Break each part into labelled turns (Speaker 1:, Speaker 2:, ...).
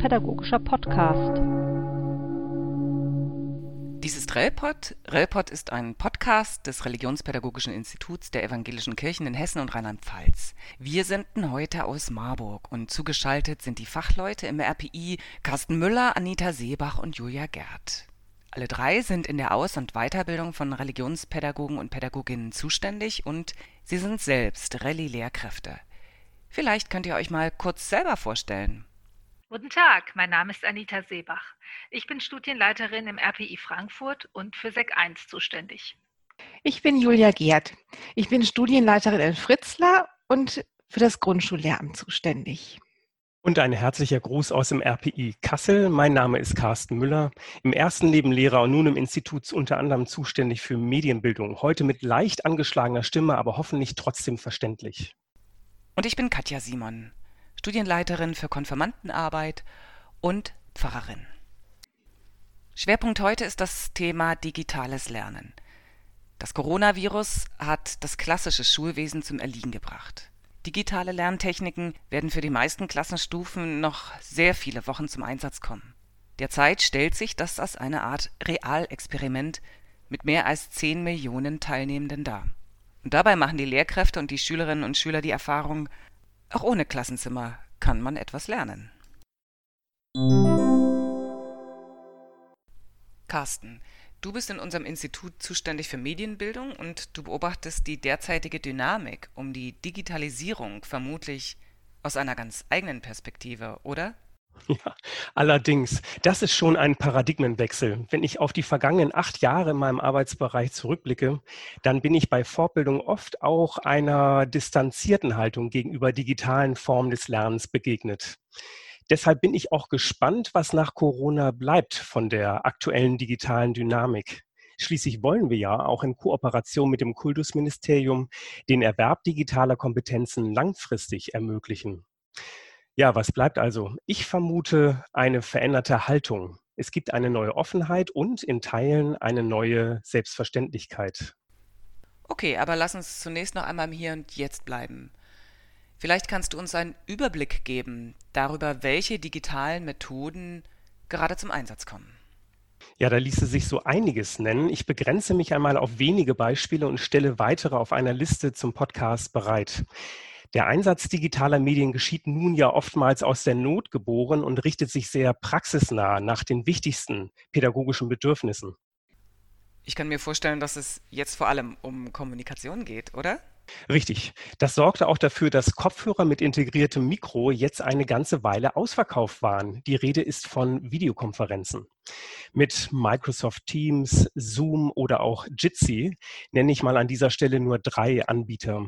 Speaker 1: religionspädagogischer Podcast.
Speaker 2: Dies ist Relpod. Relpod ist ein Podcast des Religionspädagogischen Instituts der Evangelischen Kirchen in Hessen und Rheinland-Pfalz. Wir senden heute aus Marburg und zugeschaltet sind die Fachleute im RPI Carsten Müller, Anita Seebach und Julia Gerd. Alle drei sind in der Aus- und Weiterbildung von Religionspädagogen und Pädagoginnen zuständig und sie sind selbst Rallye-Lehrkräfte. Vielleicht könnt ihr euch mal kurz selber vorstellen.
Speaker 3: Guten Tag, mein Name ist Anita Seebach. Ich bin Studienleiterin im RPI Frankfurt und für SEC 1 zuständig.
Speaker 4: Ich bin Julia Gerd. Ich bin Studienleiterin in Fritzlar und für das Grundschullehramt zuständig.
Speaker 5: Und ein herzlicher Gruß aus dem RPI Kassel. Mein Name ist Carsten Müller, im ersten Leben Lehrer und nun im Institut unter anderem zuständig für Medienbildung. Heute mit leicht angeschlagener Stimme, aber hoffentlich trotzdem verständlich.
Speaker 2: Und ich bin Katja Simon, Studienleiterin für Konfirmandenarbeit und Pfarrerin. Schwerpunkt heute ist das Thema digitales Lernen. Das Coronavirus hat das klassische Schulwesen zum Erliegen gebracht. Digitale Lerntechniken werden für die meisten Klassenstufen noch sehr viele Wochen zum Einsatz kommen. Derzeit stellt sich das als eine Art Realexperiment mit mehr als 10 Millionen Teilnehmenden dar. Und dabei machen die Lehrkräfte und die Schülerinnen und Schüler die Erfahrung, auch ohne Klassenzimmer kann man etwas lernen. Carsten, Du bist in unserem Institut zuständig für Medienbildung und du beobachtest die derzeitige Dynamik um die Digitalisierung vermutlich aus einer ganz eigenen Perspektive, oder?
Speaker 5: Ja, allerdings, das ist schon ein Paradigmenwechsel. Wenn ich auf die vergangenen acht Jahre in meinem Arbeitsbereich zurückblicke, dann bin ich bei Fortbildung oft auch einer distanzierten Haltung gegenüber digitalen Formen des Lernens begegnet. Deshalb bin ich auch gespannt, was nach Corona bleibt von der aktuellen digitalen Dynamik. Schließlich wollen wir ja auch in Kooperation mit dem Kultusministerium den Erwerb digitaler Kompetenzen langfristig ermöglichen. Ja, was bleibt also? Ich vermute eine veränderte Haltung. Es gibt eine neue Offenheit und in Teilen eine neue Selbstverständlichkeit.
Speaker 2: Okay, aber lass uns zunächst noch einmal im Hier und Jetzt bleiben. Vielleicht kannst du uns einen Überblick geben darüber, welche digitalen Methoden gerade zum Einsatz kommen.
Speaker 5: Ja, da ließe sich so einiges nennen. Ich begrenze mich einmal auf wenige Beispiele und stelle weitere auf einer Liste zum Podcast bereit. Der Einsatz digitaler Medien geschieht nun ja oftmals aus der Not geboren und richtet sich sehr praxisnah nach den wichtigsten pädagogischen Bedürfnissen.
Speaker 2: Ich kann mir vorstellen, dass es jetzt vor allem um Kommunikation geht, oder?
Speaker 5: Richtig. Das sorgte auch dafür, dass Kopfhörer mit integriertem Mikro jetzt eine ganze Weile ausverkauft waren. Die Rede ist von Videokonferenzen. Mit Microsoft Teams, Zoom oder auch Jitsi nenne ich mal an dieser Stelle nur drei Anbieter.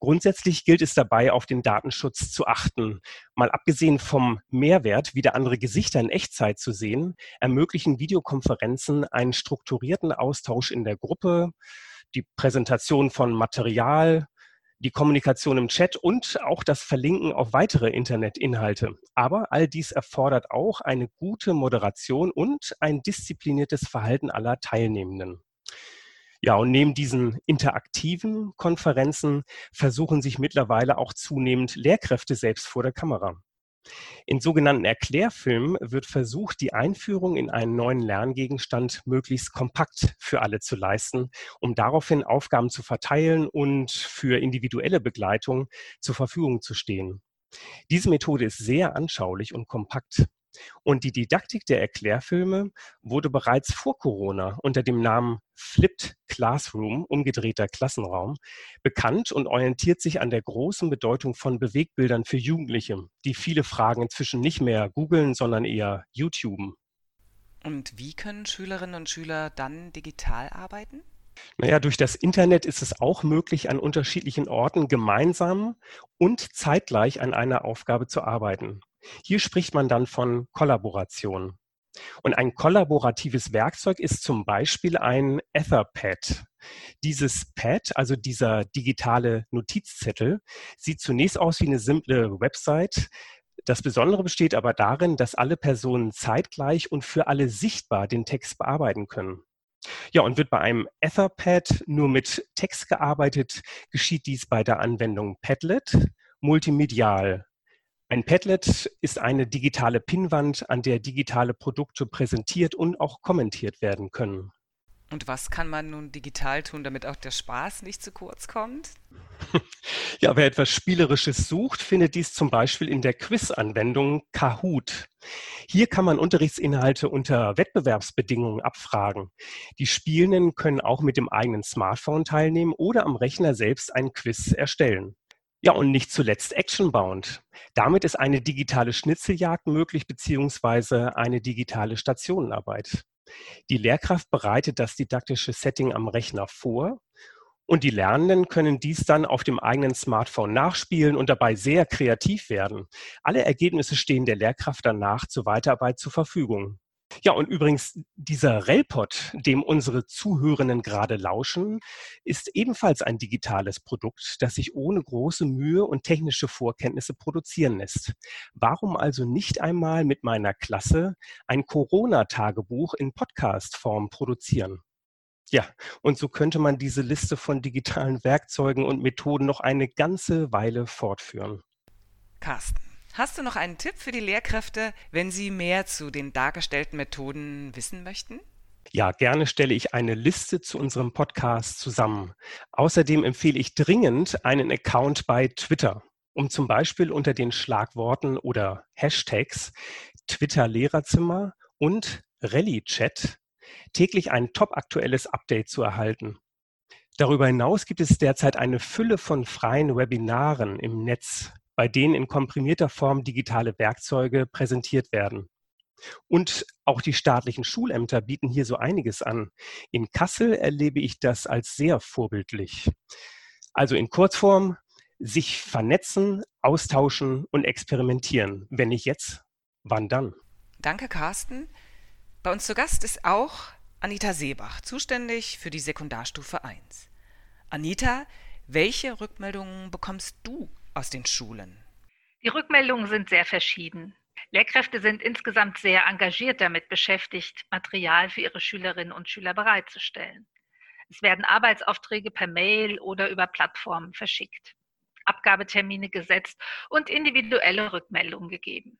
Speaker 5: Grundsätzlich gilt es dabei, auf den Datenschutz zu achten. Mal abgesehen vom Mehrwert, wieder andere Gesichter in Echtzeit zu sehen, ermöglichen Videokonferenzen einen strukturierten Austausch in der Gruppe, die Präsentation von Material, die Kommunikation im Chat und auch das Verlinken auf weitere Internetinhalte. Aber all dies erfordert auch eine gute Moderation und ein diszipliniertes Verhalten aller Teilnehmenden. Ja, und neben diesen interaktiven Konferenzen versuchen sich mittlerweile auch zunehmend Lehrkräfte selbst vor der Kamera. In sogenannten Erklärfilmen wird versucht, die Einführung in einen neuen Lerngegenstand möglichst kompakt für alle zu leisten, um daraufhin Aufgaben zu verteilen und für individuelle Begleitung zur Verfügung zu stehen. Diese Methode ist sehr anschaulich und kompakt. Und die Didaktik der Erklärfilme wurde bereits vor Corona unter dem Namen Flipped Classroom, umgedrehter Klassenraum, bekannt und orientiert sich an der großen Bedeutung von Bewegbildern für Jugendliche, die viele Fragen inzwischen nicht mehr googeln, sondern eher YouTuben.
Speaker 2: Und wie können Schülerinnen und Schüler dann digital arbeiten?
Speaker 5: Naja, durch das Internet ist es auch möglich, an unterschiedlichen Orten gemeinsam und zeitgleich an einer Aufgabe zu arbeiten. Hier spricht man dann von Kollaboration. Und ein kollaboratives Werkzeug ist zum Beispiel ein Etherpad. Dieses Pad, also dieser digitale Notizzettel, sieht zunächst aus wie eine simple Website. Das Besondere besteht aber darin, dass alle Personen zeitgleich und für alle sichtbar den Text bearbeiten können. Ja, und wird bei einem Etherpad nur mit Text gearbeitet, geschieht dies bei der Anwendung Padlet multimedial Ein Padlet ist eine digitale Pinnwand, an der digitale Produkte präsentiert und auch kommentiert werden können.
Speaker 2: Und was kann man nun digital tun, damit auch der Spaß nicht zu kurz kommt?
Speaker 5: Ja, wer etwas Spielerisches sucht, findet dies zum Beispiel in der Quiz-Anwendung Kahoot. Hier kann man Unterrichtsinhalte unter Wettbewerbsbedingungen abfragen. Die Spielenden können auch mit dem eigenen Smartphone teilnehmen oder am Rechner selbst ein Quiz erstellen. Ja, und nicht zuletzt Actionbound. Damit ist eine digitale Schnitzeljagd möglich, beziehungsweise eine digitale Stationenarbeit. Die Lehrkraft bereitet das didaktische Setting am Rechner vor und die Lernenden können dies dann auf dem eigenen Smartphone nachspielen und dabei sehr kreativ werden. Alle Ergebnisse stehen der Lehrkraft danach zur Weiterarbeit zur Verfügung. Ja, und übrigens, dieser Relpod, dem unsere Zuhörenden gerade lauschen, ist ebenfalls ein digitales Produkt, das sich ohne große Mühe und technische Vorkenntnisse produzieren lässt. Warum also nicht einmal mit meiner Klasse ein Corona-Tagebuch in Podcast-Form produzieren? Ja, und so könnte man diese Liste von digitalen Werkzeugen und Methoden noch eine ganze Weile fortführen.
Speaker 2: Carsten, hast du noch einen Tipp für die Lehrkräfte, wenn sie mehr zu den dargestellten Methoden wissen möchten?
Speaker 5: Ja, gerne stelle ich eine Liste zu unserem Podcast zusammen. Außerdem empfehle ich dringend einen Account bei Twitter, um zum Beispiel unter den Schlagworten oder Hashtags Twitter Lehrerzimmer und Rallye Chat täglich ein topaktuelles Update zu erhalten. Darüber hinaus gibt es derzeit eine Fülle von freien Webinaren im Netz, bei denen in komprimierter Form digitale Werkzeuge präsentiert werden. Und auch die staatlichen Schulämter bieten hier so einiges an. In Kassel erlebe ich das als sehr vorbildlich. Also in Kurzform, sich vernetzen, austauschen und experimentieren. Wenn nicht jetzt, wann dann?
Speaker 2: Danke, Carsten. Bei uns zu Gast ist auch Anita Seebach, zuständig für die Sekundarstufe 1. Anita, welche Rückmeldungen bekommst du aus den Schulen?
Speaker 3: Die Rückmeldungen sind sehr verschieden. Lehrkräfte sind insgesamt sehr engagiert damit beschäftigt, Material für ihre Schülerinnen und Schüler bereitzustellen. Es werden Arbeitsaufträge per Mail oder über Plattformen verschickt, Abgabetermine gesetzt und individuelle Rückmeldungen gegeben.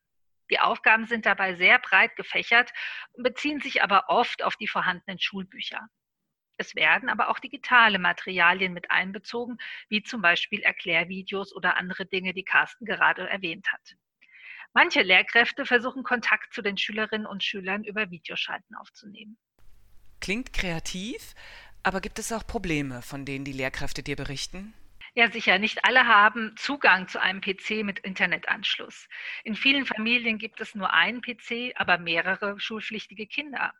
Speaker 3: Die Aufgaben sind dabei sehr breit gefächert, beziehen sich aber oft auf die vorhandenen Schulbücher. Es werden aber auch digitale Materialien mit einbezogen, wie zum Beispiel Erklärvideos oder andere Dinge, die Carsten gerade erwähnt hat. Manche Lehrkräfte versuchen Kontakt zu den Schülerinnen und Schülern über Videoschalten aufzunehmen.
Speaker 2: Klingt kreativ, aber gibt es auch Probleme, von denen die Lehrkräfte dir berichten?
Speaker 3: Ja, sicher. Nicht alle haben Zugang zu einem PC mit Internetanschluss. In vielen Familien gibt es nur einen PC, aber mehrere schulpflichtige Kinder.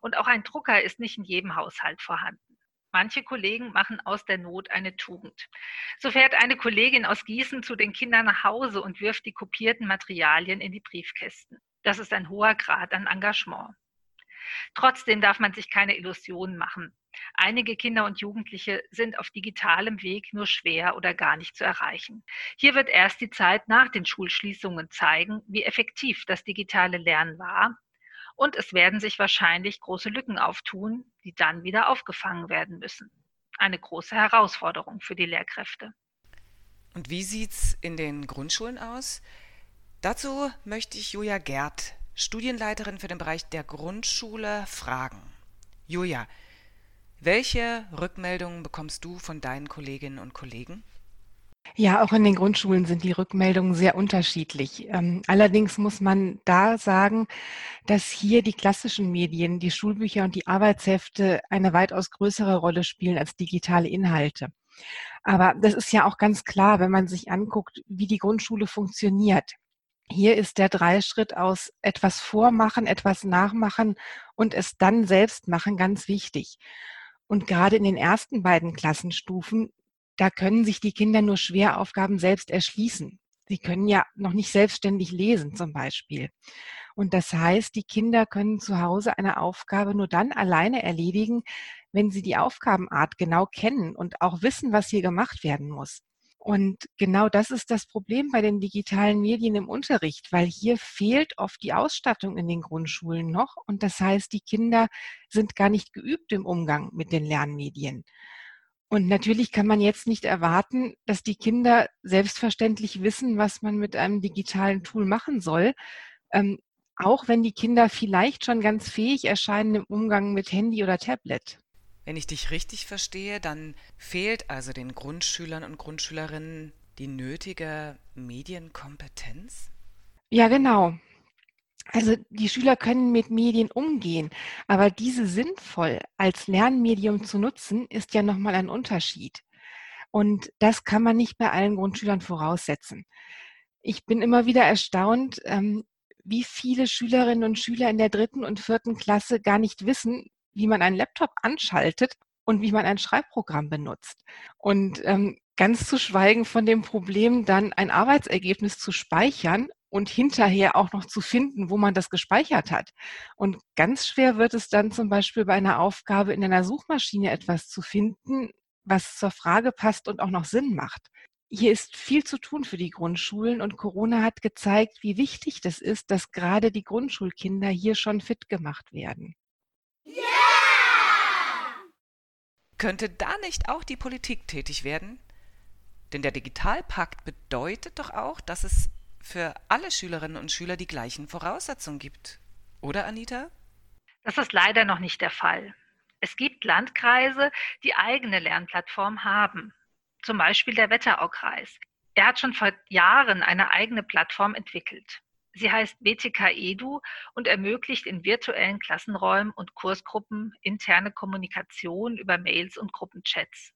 Speaker 3: Und auch ein Drucker ist nicht in jedem Haushalt vorhanden. Manche Kollegen machen aus der Not eine Tugend. So fährt eine Kollegin aus Gießen zu den Kindern nach Hause und wirft die kopierten Materialien in die Briefkästen. Das ist ein hoher Grad an Engagement. Trotzdem darf man sich keine Illusionen machen. Einige Kinder und Jugendliche sind auf digitalem Weg nur schwer oder gar nicht zu erreichen. Hier wird erst die Zeit nach den Schulschließungen zeigen, wie effektiv das digitale Lernen war. Und es werden sich wahrscheinlich große Lücken auftun, die dann wieder aufgefangen werden müssen. Eine große Herausforderung für die Lehrkräfte.
Speaker 2: Und wie sieht's in den Grundschulen aus? Dazu möchte ich Julia Gerd, Studienleiterin für den Bereich der Grundschule, fragen. Julia, welche Rückmeldungen bekommst du von deinen Kolleginnen und Kollegen?
Speaker 4: Ja, auch in den Grundschulen sind die Rückmeldungen sehr unterschiedlich. Ähm, allerdings muss man da sagen, dass hier die klassischen Medien, die Schulbücher und die Arbeitshefte eine weitaus größere Rolle spielen als digitale Inhalte. Aber das ist ja auch ganz klar, wenn man sich anguckt, wie die Grundschule funktioniert. Hier ist der Dreischritt aus etwas vormachen, etwas nachmachen und es dann selbst machen ganz wichtig. Und gerade in den ersten beiden Klassenstufen, da können sich die Kinder nur Schweraufgaben selbst erschließen. Sie können ja noch nicht selbstständig lesen zum Beispiel. Und das heißt, die Kinder können zu Hause eine Aufgabe nur dann alleine erledigen, wenn sie die Aufgabenart genau kennen und auch wissen, was hier gemacht werden muss. Und genau das ist das Problem bei den digitalen Medien im Unterricht, weil hier fehlt oft die Ausstattung in den Grundschulen noch. Und das heißt, die Kinder sind gar nicht geübt im Umgang mit den Lernmedien. Und natürlich kann man jetzt nicht erwarten, dass die Kinder selbstverständlich wissen, was man mit einem digitalen Tool machen soll. Ähm, auch wenn die Kinder vielleicht schon ganz fähig erscheinen im Umgang mit Handy oder Tablet.
Speaker 2: Wenn ich dich richtig verstehe, dann fehlt also den Grundschülern und Grundschülerinnen die nötige Medienkompetenz?
Speaker 4: Ja, genau. Also die Schüler können mit Medien umgehen, aber diese sinnvoll als Lernmedium zu nutzen, ist ja nochmal ein Unterschied. Und das kann man nicht bei allen Grundschülern voraussetzen. Ich bin immer wieder erstaunt, ähm, wie viele Schülerinnen und Schüler in der dritten und vierten Klasse gar nicht wissen, wie man einen Laptop anschaltet und wie man ein Schreibprogramm benutzt. Und ähm, ganz zu schweigen von dem Problem, dann ein Arbeitsergebnis zu speichern und hinterher auch noch zu finden, wo man das gespeichert hat. Und ganz schwer wird es dann zum Beispiel bei einer Aufgabe in einer Suchmaschine etwas zu finden, was zur Frage passt und auch noch Sinn macht. Hier ist viel zu tun für die Grundschulen und Corona hat gezeigt, wie wichtig das ist, dass gerade die Grundschulkinder hier schon fit gemacht werden.
Speaker 2: Könnte da nicht auch die Politik tätig werden? Denn der Digitalpakt bedeutet doch auch, dass es für alle Schülerinnen und Schüler die gleichen Voraussetzungen gibt. Oder, Anita?
Speaker 3: Das ist leider noch nicht der Fall. Es gibt Landkreise, die eigene Lernplattformen haben. Zum Beispiel der Wetteraukreis. Er hat schon vor Jahren eine eigene Plattform entwickelt. Sie heißt BTK Edu und ermöglicht in virtuellen Klassenräumen und Kursgruppen interne Kommunikation über Mails und Gruppenchats.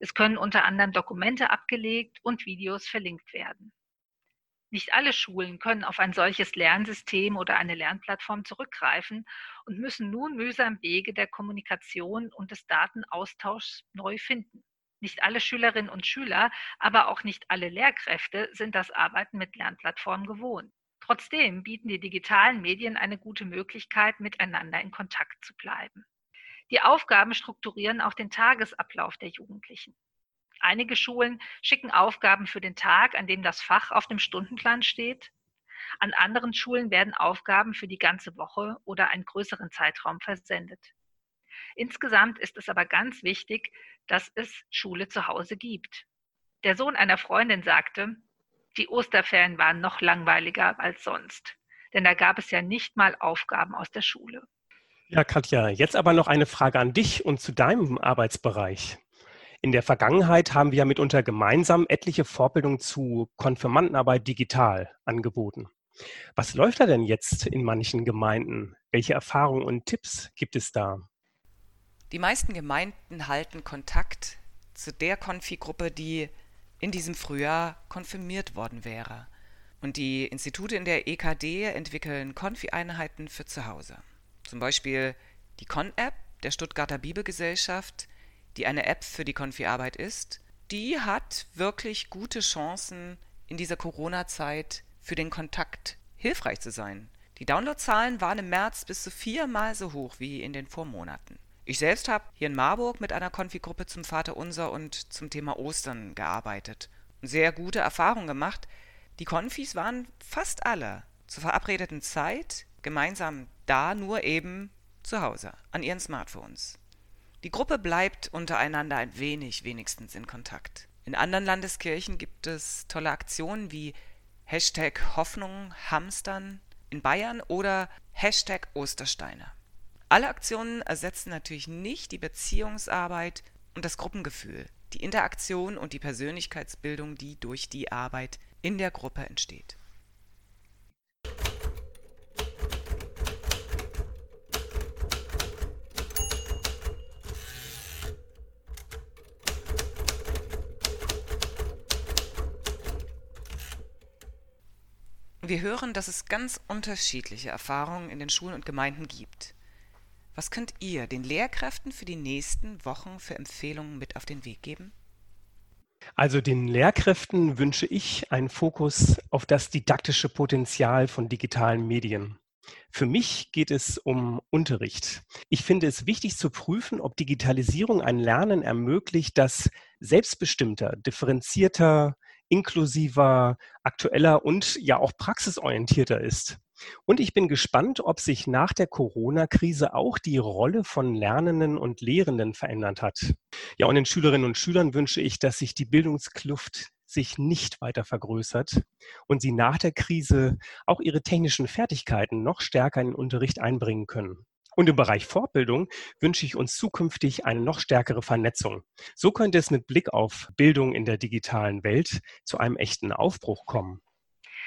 Speaker 3: Es können unter anderem Dokumente abgelegt und Videos verlinkt werden. Nicht alle Schulen können auf ein solches Lernsystem oder eine Lernplattform zurückgreifen und müssen nun mühsam Wege der Kommunikation und des Datenaustauschs neu finden. Nicht alle Schülerinnen und Schüler, aber auch nicht alle Lehrkräfte sind das Arbeiten mit Lernplattformen gewohnt. Trotzdem bieten die digitalen Medien eine gute Möglichkeit, miteinander in Kontakt zu bleiben. Die Aufgaben strukturieren auch den Tagesablauf der Jugendlichen. Einige Schulen schicken Aufgaben für den Tag, an dem das Fach auf dem Stundenplan steht. An anderen Schulen werden Aufgaben für die ganze Woche oder einen größeren Zeitraum versendet. Insgesamt ist es aber ganz wichtig, dass es Schule zu Hause gibt. Der Sohn einer Freundin sagte, die Osterferien waren noch langweiliger als sonst, denn da gab es ja nicht mal Aufgaben aus der Schule.
Speaker 5: Ja, Katja, jetzt aber noch eine Frage an dich und zu deinem Arbeitsbereich. In der Vergangenheit haben wir ja mitunter gemeinsam etliche Vorbildungen zu Konfirmandenarbeit digital angeboten. Was läuft da denn jetzt in manchen Gemeinden? Welche Erfahrungen und Tipps gibt es da?
Speaker 2: Die meisten Gemeinden halten Kontakt zu der Konfi-Gruppe, die in diesem Frühjahr konfirmiert worden wäre. Und die Institute in der EKD entwickeln Konfi-Einheiten für zu Hause. Zum Beispiel die Con-App der Stuttgarter Bibelgesellschaft, die eine App für die Konfi-Arbeit ist, die hat wirklich gute Chancen, in dieser Corona-Zeit für den Kontakt hilfreich zu sein. Die Downloadzahlen waren im März bis zu viermal so hoch wie in den Vormonaten. Ich selbst habe hier in Marburg mit einer Konfi-Gruppe zum Vaterunser und zum Thema Ostern gearbeitet. Sehr gute Erfahrungen gemacht. Die Konfis waren fast alle zur verabredeten Zeit gemeinsam da, nur eben zu Hause, an ihren Smartphones. Die Gruppe bleibt untereinander ein wenig wenigstens in Kontakt. In anderen Landeskirchen gibt es tolle Aktionen wie Hashtag Hoffnung Hamstern in Bayern oder Hashtag Ostersteine. Alle Aktionen ersetzen natürlich nicht die Beziehungsarbeit und das Gruppengefühl, die Interaktion und die Persönlichkeitsbildung, die durch die Arbeit in der Gruppe entsteht. Wir hören, dass es ganz unterschiedliche Erfahrungen in den Schulen und Gemeinden gibt. Was könnt ihr den Lehrkräften für die nächsten Wochen für Empfehlungen mit auf den Weg geben?
Speaker 5: Also den Lehrkräften wünsche ich einen Fokus auf das didaktische Potenzial von digitalen Medien. Für mich geht es um Unterricht. Ich finde es wichtig zu prüfen, ob Digitalisierung ein Lernen ermöglicht, das selbstbestimmter, differenzierter, inklusiver, aktueller und ja auch praxisorientierter ist. Und ich bin gespannt, ob sich nach der Corona-Krise auch die Rolle von Lernenden und Lehrenden verändert hat. Ja, und den Schülerinnen und Schülern wünsche ich, dass sich die Bildungskluft sich nicht weiter vergrößert und sie nach der Krise auch ihre technischen Fertigkeiten noch stärker in den Unterricht einbringen können. Und im Bereich Fortbildung wünsche ich uns zukünftig eine noch stärkere Vernetzung. So könnte es mit Blick auf Bildung in der digitalen Welt zu einem echten Aufbruch kommen.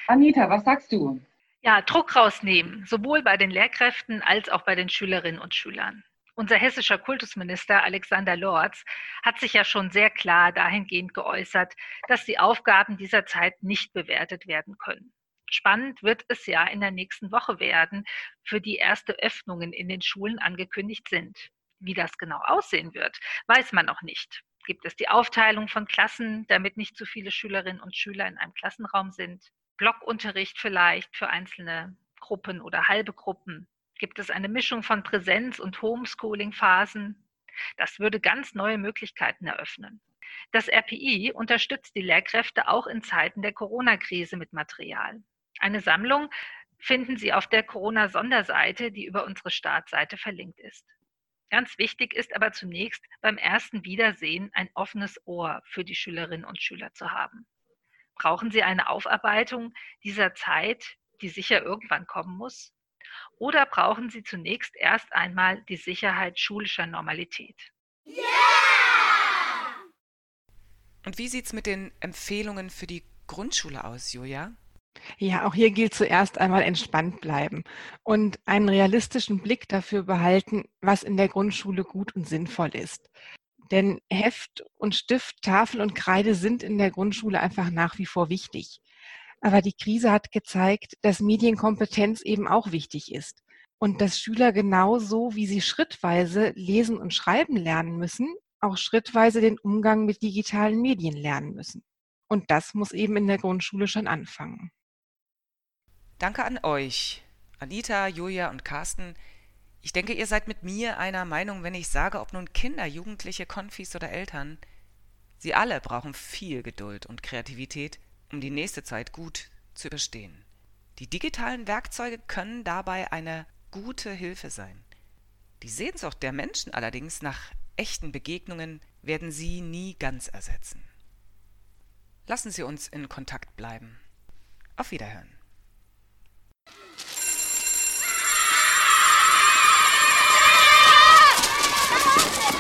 Speaker 6: Anita, was sagst du?
Speaker 3: Ja, Druck rausnehmen, sowohl bei den Lehrkräften als auch bei den Schülerinnen und Schülern. Unser hessischer Kultusminister Alexander Lorz hat sich ja schon sehr klar dahingehend geäußert, dass die Aufgaben dieser Zeit nicht bewertet werden können. Spannend wird es ja in der nächsten Woche werden, für die erste Öffnungen in den Schulen angekündigt sind. Wie das genau aussehen wird, weiß man noch nicht. Gibt es die Aufteilung von Klassen, damit nicht zu viele Schülerinnen und Schüler in einem Klassenraum sind? Blockunterricht vielleicht für einzelne Gruppen oder halbe Gruppen? Gibt es eine Mischung von Präsenz- und Homeschooling-Phasen? Das würde ganz neue Möglichkeiten eröffnen. Das RPI unterstützt die Lehrkräfte auch in Zeiten der Corona-Krise mit Material. Eine Sammlung finden Sie auf der Corona-Sonderseite, die über unsere Startseite verlinkt ist. Ganz wichtig ist aber zunächst beim ersten Wiedersehen ein offenes Ohr für die Schülerinnen und Schüler zu haben. Brauchen Sie eine Aufarbeitung dieser Zeit, die sicher irgendwann kommen muss? Oder brauchen Sie zunächst erst einmal die Sicherheit schulischer Normalität? Yeah!
Speaker 2: Und wie sieht es mit den Empfehlungen für die Grundschule aus, Julia?
Speaker 4: Ja, auch hier gilt zuerst einmal entspannt bleiben und einen realistischen Blick dafür behalten, was in der Grundschule gut und sinnvoll ist. Denn Heft und Stift, Tafel und Kreide sind in der Grundschule einfach nach wie vor wichtig. Aber die Krise hat gezeigt, dass Medienkompetenz eben auch wichtig ist und dass Schüler genauso, wie sie schrittweise lesen und schreiben lernen müssen, auch schrittweise den Umgang mit digitalen Medien lernen müssen. Und das muss eben in der Grundschule schon anfangen.
Speaker 2: Danke an euch, Anita, Julia und Carsten. Ich denke, ihr seid mit mir einer Meinung, wenn ich sage, ob nun Kinder, Jugendliche, Konfis oder Eltern. Sie alle brauchen viel Geduld und Kreativität, um die nächste Zeit gut zu überstehen. Die digitalen Werkzeuge können dabei eine gute Hilfe sein. Die Sehnsucht der Menschen allerdings nach echten Begegnungen werden sie nie ganz ersetzen. Lassen Sie uns in Kontakt bleiben. Auf Wiederhören. Oh,